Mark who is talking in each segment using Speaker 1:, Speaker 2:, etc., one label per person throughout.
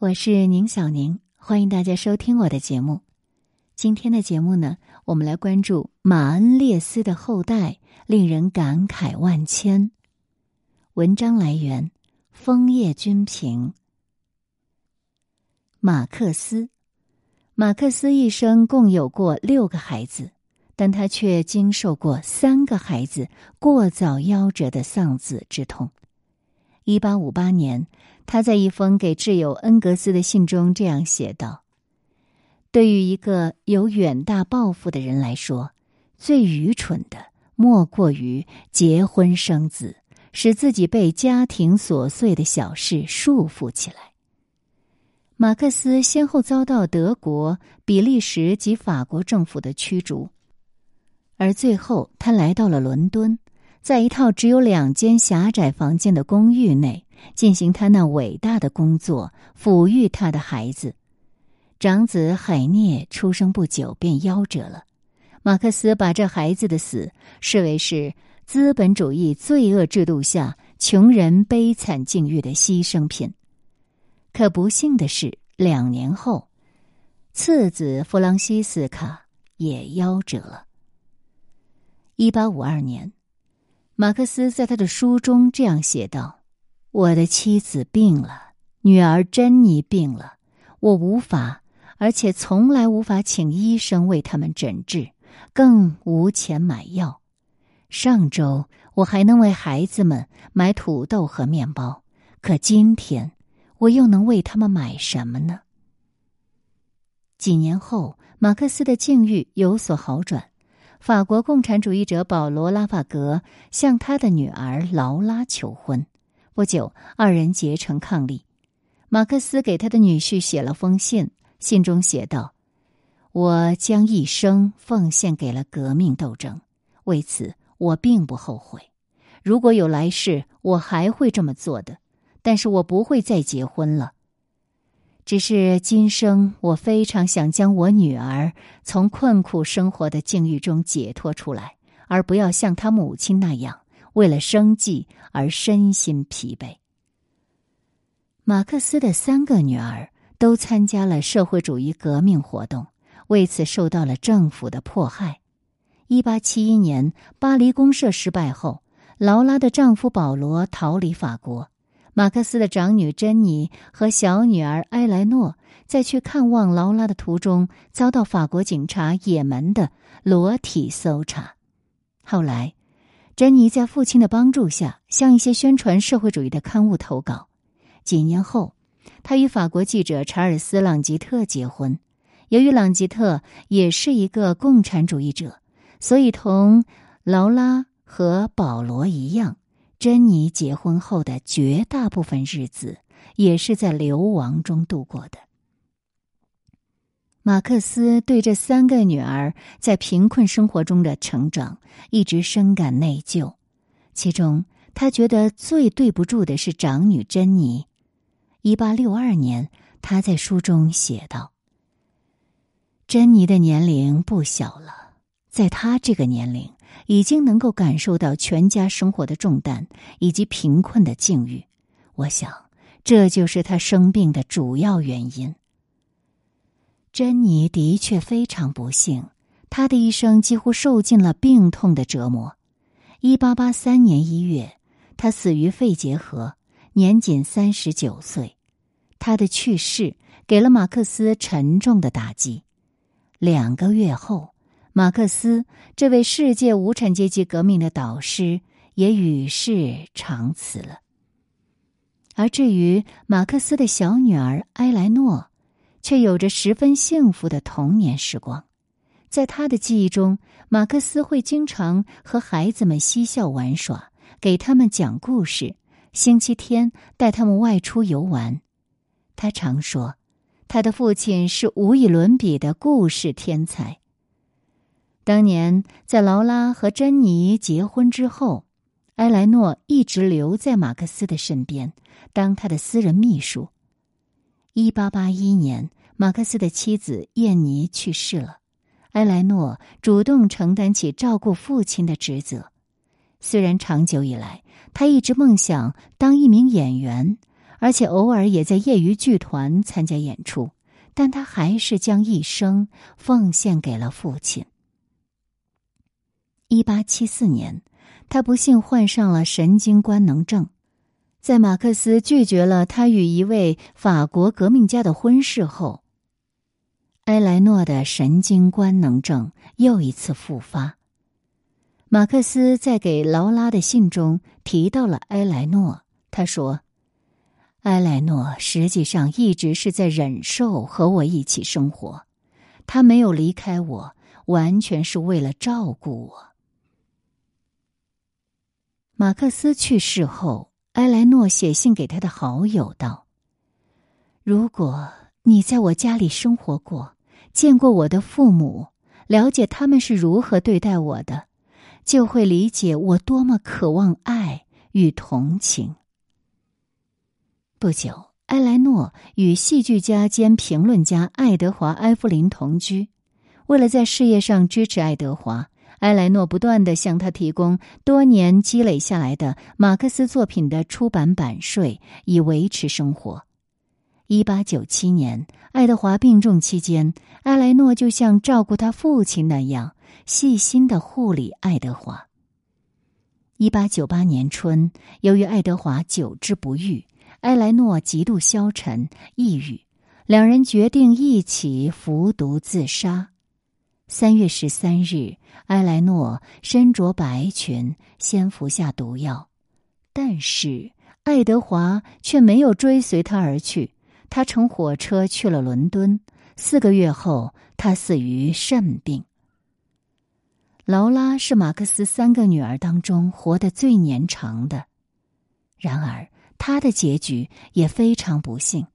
Speaker 1: 我是宁小宁，欢迎大家收听我的节目。今天的节目呢，我们来关注马恩列斯的后代，令人感慨万千。文章来源：枫叶君评。马克思，马克思一生共有过六个孩子，但他却经受过三个孩子过早夭折的丧子之痛。一八五八年。他在一封给挚友恩格斯的信中这样写道：“对于一个有远大抱负的人来说，最愚蠢的莫过于结婚生子，使自己被家庭琐碎的小事束缚起来。”马克思先后遭到德国、比利时及法国政府的驱逐，而最后他来到了伦敦，在一套只有两间狭窄房间的公寓内。进行他那伟大的工作，抚育他的孩子。长子海涅出生不久便夭折了。马克思把这孩子的死视为是资本主义罪恶制度下穷人悲惨境遇的牺牲品。可不幸的是，两年后，次子弗朗西斯卡也夭折了。一八五二年，马克思在他的书中这样写道。我的妻子病了，女儿珍妮病了，我无法，而且从来无法请医生为他们诊治，更无钱买药。上周我还能为孩子们买土豆和面包，可今天我又能为他们买什么呢？几年后，马克思的境遇有所好转，法国共产主义者保罗·拉法格向他的女儿劳拉求婚。不久，二人结成伉俪。马克思给他的女婿写了封信，信中写道：“我将一生奉献给了革命斗争，为此我并不后悔。如果有来世，我还会这么做的。但是我不会再结婚了。只是今生，我非常想将我女儿从困苦生活的境遇中解脱出来，而不要像她母亲那样。”为了生计而身心疲惫。马克思的三个女儿都参加了社会主义革命活动，为此受到了政府的迫害。一八七一年，巴黎公社失败后，劳拉的丈夫保罗逃离法国。马克思的长女珍妮和小女儿埃莱诺在去看望劳拉的途中，遭到法国警察野蛮的裸体搜查。后来。珍妮在父亲的帮助下，向一些宣传社会主义的刊物投稿。几年后，他与法国记者查尔斯·朗吉特结婚。由于朗吉特也是一个共产主义者，所以同劳拉和保罗一样，珍妮结婚后的绝大部分日子也是在流亡中度过的。马克思对这三个女儿在贫困生活中的成长一直深感内疚，其中他觉得最对不住的是长女珍妮。一八六二年，他在书中写道：“珍妮的年龄不小了，在她这个年龄，已经能够感受到全家生活的重担以及贫困的境遇。我想，这就是她生病的主要原因。”珍妮的确非常不幸，她的一生几乎受尽了病痛的折磨。一八八三年一月，她死于肺结核，年仅三十九岁。她的去世给了马克思沉重的打击。两个月后，马克思这位世界无产阶级革命的导师也与世长辞了。而至于马克思的小女儿埃莱诺，却有着十分幸福的童年时光，在他的记忆中，马克思会经常和孩子们嬉笑玩耍，给他们讲故事，星期天带他们外出游玩。他常说，他的父亲是无与伦比的故事天才。当年在劳拉和珍妮结婚之后，埃莱诺一直留在马克思的身边，当他的私人秘书。一八八一年，马克思的妻子燕妮去世了，埃莱诺主动承担起照顾父亲的职责。虽然长久以来他一直梦想当一名演员，而且偶尔也在业余剧团参加演出，但他还是将一生奉献给了父亲。一八七四年，他不幸患上了神经官能症。在马克思拒绝了他与一位法国革命家的婚事后，埃莱诺的神经官能症又一次复发。马克思在给劳拉的信中提到了埃莱诺，他说。埃莱诺实际上一直是在忍受和我一起生活，他没有离开我，完全是为了照顾我。马克思去世后，埃莱诺写信给他的好友道：“如果你在我家里生活过，见过我的父母，了解他们是如何对待我的，就会理解我多么渴望爱与同情。”不久，埃莱诺与戏剧家兼评论家爱德华·埃弗林同居。为了在事业上支持爱德华，埃莱诺不断地向他提供多年积累下来的马克思作品的出版版税，以维持生活。一八九七年，爱德华病重期间，埃莱诺就像照顾他父亲那样细心的护理爱德华。一八九八年春，由于爱德华久治不愈。埃莱诺极度消沉、抑郁，两人决定一起服毒自杀。三月十三日，埃莱诺身着白裙，先服下毒药，但是爱德华却没有追随他而去。他乘火车去了伦敦。四个月后，他死于肾病。劳拉是马克思三个女儿当中活得最年长的，然而。他的结局也非常不幸，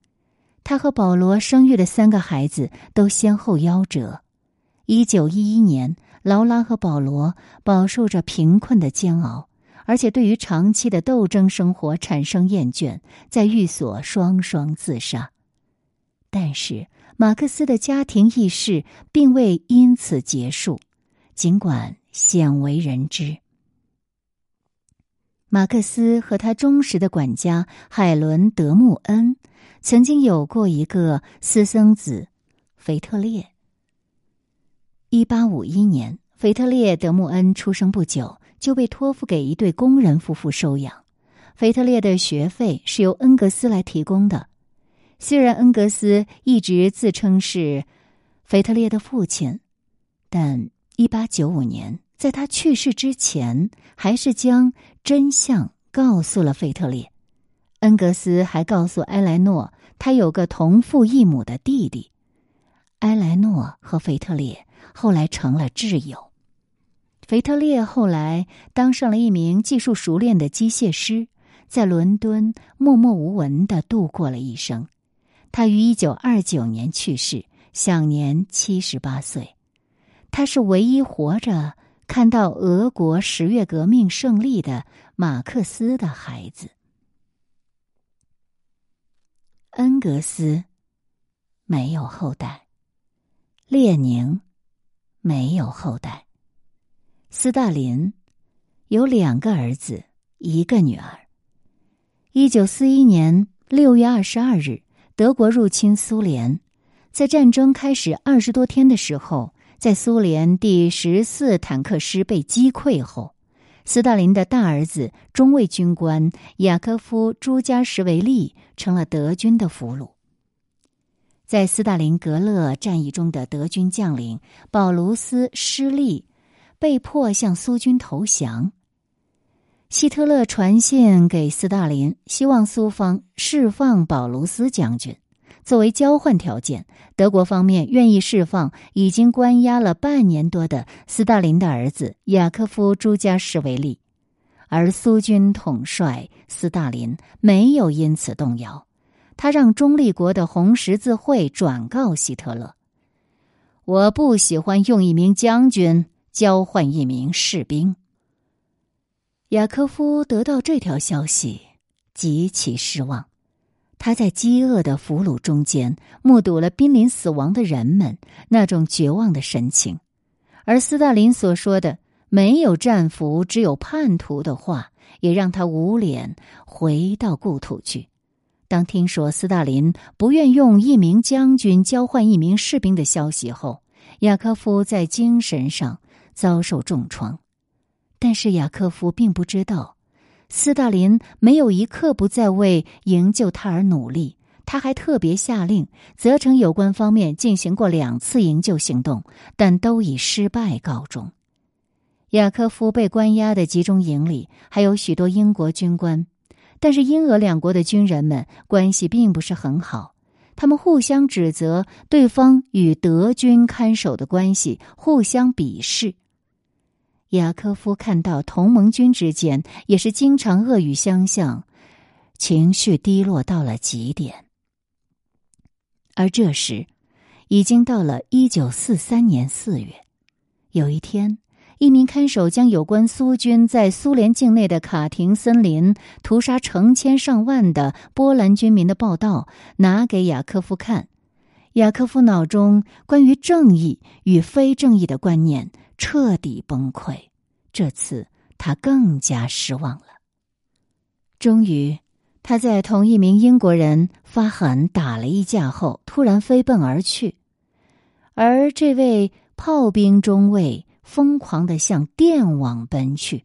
Speaker 1: 他和保罗生育的三个孩子都先后夭折。一九一一年，劳拉和保罗饱受着贫困的煎熬，而且对于长期的斗争生活产生厌倦，在寓所双双自杀。但是，马克思的家庭轶事并未因此结束，尽管鲜为人知。马克思和他忠实的管家海伦·德穆恩曾经有过一个私生子，腓特烈。一八五一年，腓特烈·德穆恩出生不久就被托付给一对工人夫妇收养。腓特烈的学费是由恩格斯来提供的。虽然恩格斯一直自称是腓特烈的父亲，但一八九五年。在他去世之前，还是将真相告诉了费特烈。恩格斯还告诉埃莱诺，他有个同父异母的弟弟。埃莱诺和费特烈后来成了挚友。费特烈后来当上了一名技术熟练的机械师，在伦敦默默无闻的度过了一生。他于一九二九年去世，享年七十八岁。他是唯一活着。看到俄国十月革命胜利的马克思的孩子，恩格斯没有后代，列宁没有后代，斯大林有两个儿子，一个女儿。一九四一年六月二十二日，德国入侵苏联，在战争开始二十多天的时候。在苏联第十四坦克师被击溃后，斯大林的大儿子中尉军官雅科夫·朱加什维利成了德军的俘虏。在斯大林格勒战役中的德军将领保卢斯失利，被迫向苏军投降。希特勒传信给斯大林，希望苏方释放保卢斯将军。作为交换条件，德国方面愿意释放已经关押了半年多的斯大林的儿子雅科夫·朱加什维利，而苏军统帅斯大林没有因此动摇。他让中立国的红十字会转告希特勒：“我不喜欢用一名将军交换一名士兵。”雅科夫得到这条消息，极其失望。他在饥饿的俘虏中间目睹了濒临死亡的人们那种绝望的神情，而斯大林所说的“没有战俘，只有叛徒”的话，也让他无脸回到故土去。当听说斯大林不愿用一名将军交换一名士兵的消息后，雅科夫在精神上遭受重创。但是雅科夫并不知道，斯大林没有一刻不在为营救他而努力。他还特别下令责成有关方面进行过两次营救行动，但都以失败告终。雅科夫被关押的集中营里还有许多英国军官。但是英俄两国的军人们关系并不是很好，他们互相指责对方与德军看守的关系，互相鄙视。雅科夫看到同盟军之间也是经常恶语相向，情绪低落到了极点。而这时，已经到了一九四三年四月，有一天。一名看守将有关苏军在苏联境内的卡廷森林屠杀成千上万的波兰军民的报道拿给雅科夫看，雅科夫脑中关于正义与非正义的观念彻底崩溃。这次他更加失望了。终于，他在同一名英国人发狠打了一架后，突然飞奔而去，而这位炮兵中尉。疯狂的向电网奔去，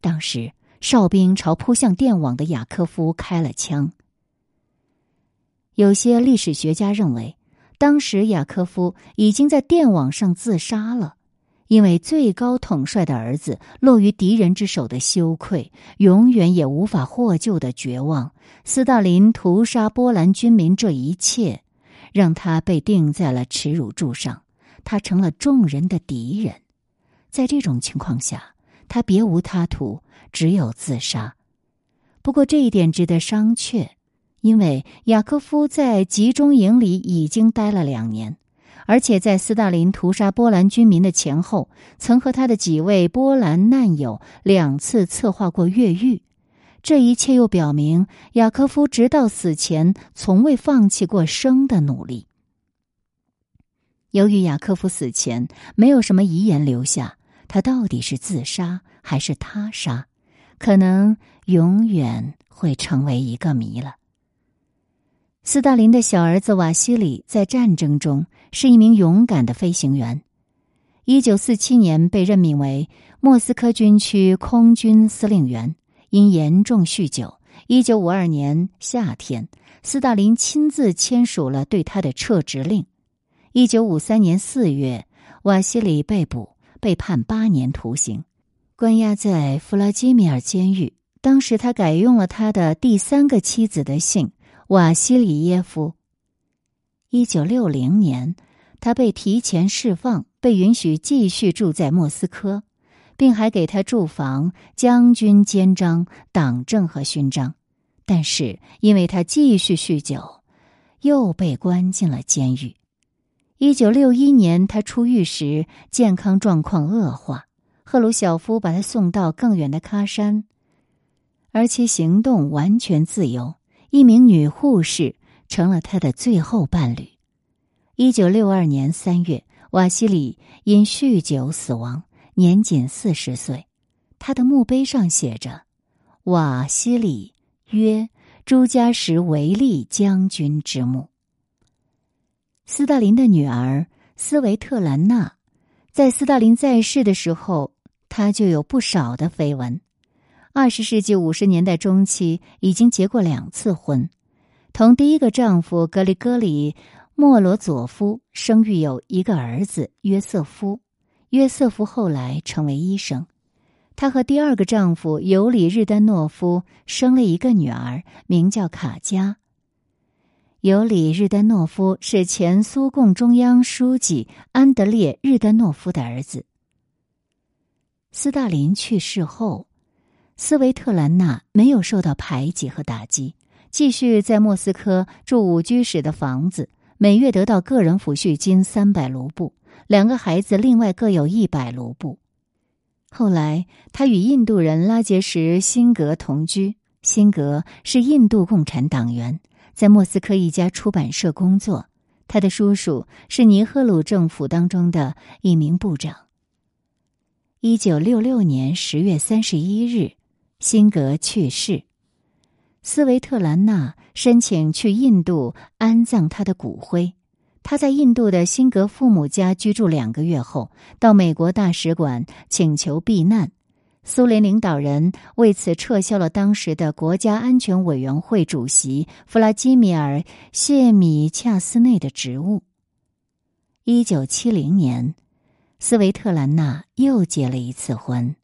Speaker 1: 当时哨兵朝扑向电网的雅科夫开了枪。有些历史学家认为，当时雅科夫已经在电网上自杀了，因为最高统帅的儿子落于敌人之手的羞愧，永远也无法获救的绝望，斯大林屠杀波兰军民这一切，让他被钉在了耻辱柱上，他成了众人的敌人。在这种情况下，他别无他途，只有自杀。不过这一点值得商榷，因为雅科夫在集中营里已经待了两年，而且在斯大林屠杀波兰军民的前后，曾和他的几位波兰难友两次策划过越狱。这一切又表明，雅科夫直到死前从未放弃过生的努力。由于雅科夫死前没有什么遗言留下。他到底是自杀还是他杀，可能永远会成为一个谜了。斯大林的小儿子瓦西里在战争中是一名勇敢的飞行员，一九四七年被任命为莫斯科军区空军司令员，因严重酗酒，一九五二年夏天，斯大林亲自签署了对他的撤职令。一九五三年四月，瓦西里被捕。被判八年徒刑，关押在弗拉基米尔监狱。当时他改用了他的第三个妻子的姓瓦西里耶夫。一九六零年，他被提前释放，被允许继续住在莫斯科，并还给他住房、将军肩章、党证和勋章。但是因为他继续酗酒，又被关进了监狱。一九六一年，他出狱时健康状况恶化，赫鲁晓夫把他送到更远的喀山，而其行动完全自由。一名女护士成了他的最后伴侣。一九六二年三月，瓦西里因酗酒死亡，年仅四十岁。他的墓碑上写着：“瓦西里约朱加什维利将军之墓。”斯大林的女儿斯维特兰娜，在斯大林在世的时候，她就有不少的绯闻。二十世纪五十年代中期，已经结过两次婚，同第一个丈夫格里戈里莫罗佐夫生育有一个儿子约瑟夫。约瑟夫后来成为医生。她和第二个丈夫尤里日丹诺夫生了一个女儿，名叫卡佳。尤里日丹诺夫是前苏共中央书记安德烈日丹诺夫的儿子。斯大林去世后，斯维特兰娜没有受到排挤和打击，继续在莫斯科住五居室的房子，每月得到个人抚恤金三百卢布，两个孩子另外各有一百卢布。后来，他与印度人拉杰什辛格同居，辛格是印度共产党员。在莫斯科一家出版社工作，他的叔叔是尼赫鲁政府当中的一名部长。一九六六年十月三十一日，辛格去世。斯维特兰娜申请去印度安葬他的骨灰。他在印度的辛格父母家居住两个月后，到美国大使馆请求避难。苏联领导人为此撤销了当时的国家安全委员会主席弗拉基米尔·谢米恰斯内的职务。一九七零年，斯维特兰娜又结了一次婚，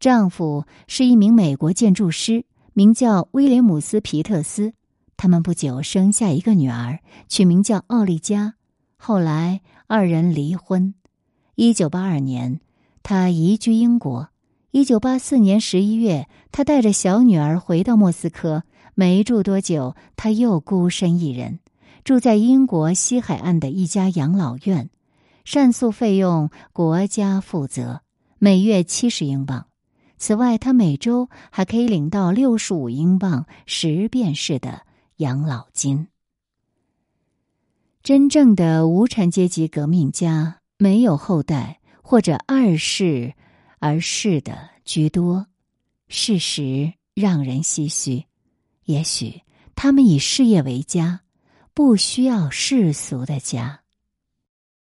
Speaker 1: 丈夫是一名美国建筑师，名叫威廉姆斯·皮特斯。他们不久生下一个女儿，取名叫奥利加。后来二人离婚。一九八二年，他移居英国。一九八四年十一月，他带着小女儿回到莫斯科。没住多久，他又孤身一人，住在英国西海岸的一家养老院，膳宿费用国家负责，每月七十英镑。此外，他每周还可以领到六十五英镑十便士的。养老金。真正的无产阶级革命家没有后代或者二世而是的居多，事实让人唏嘘。也许他们以事业为家，不需要世俗的家。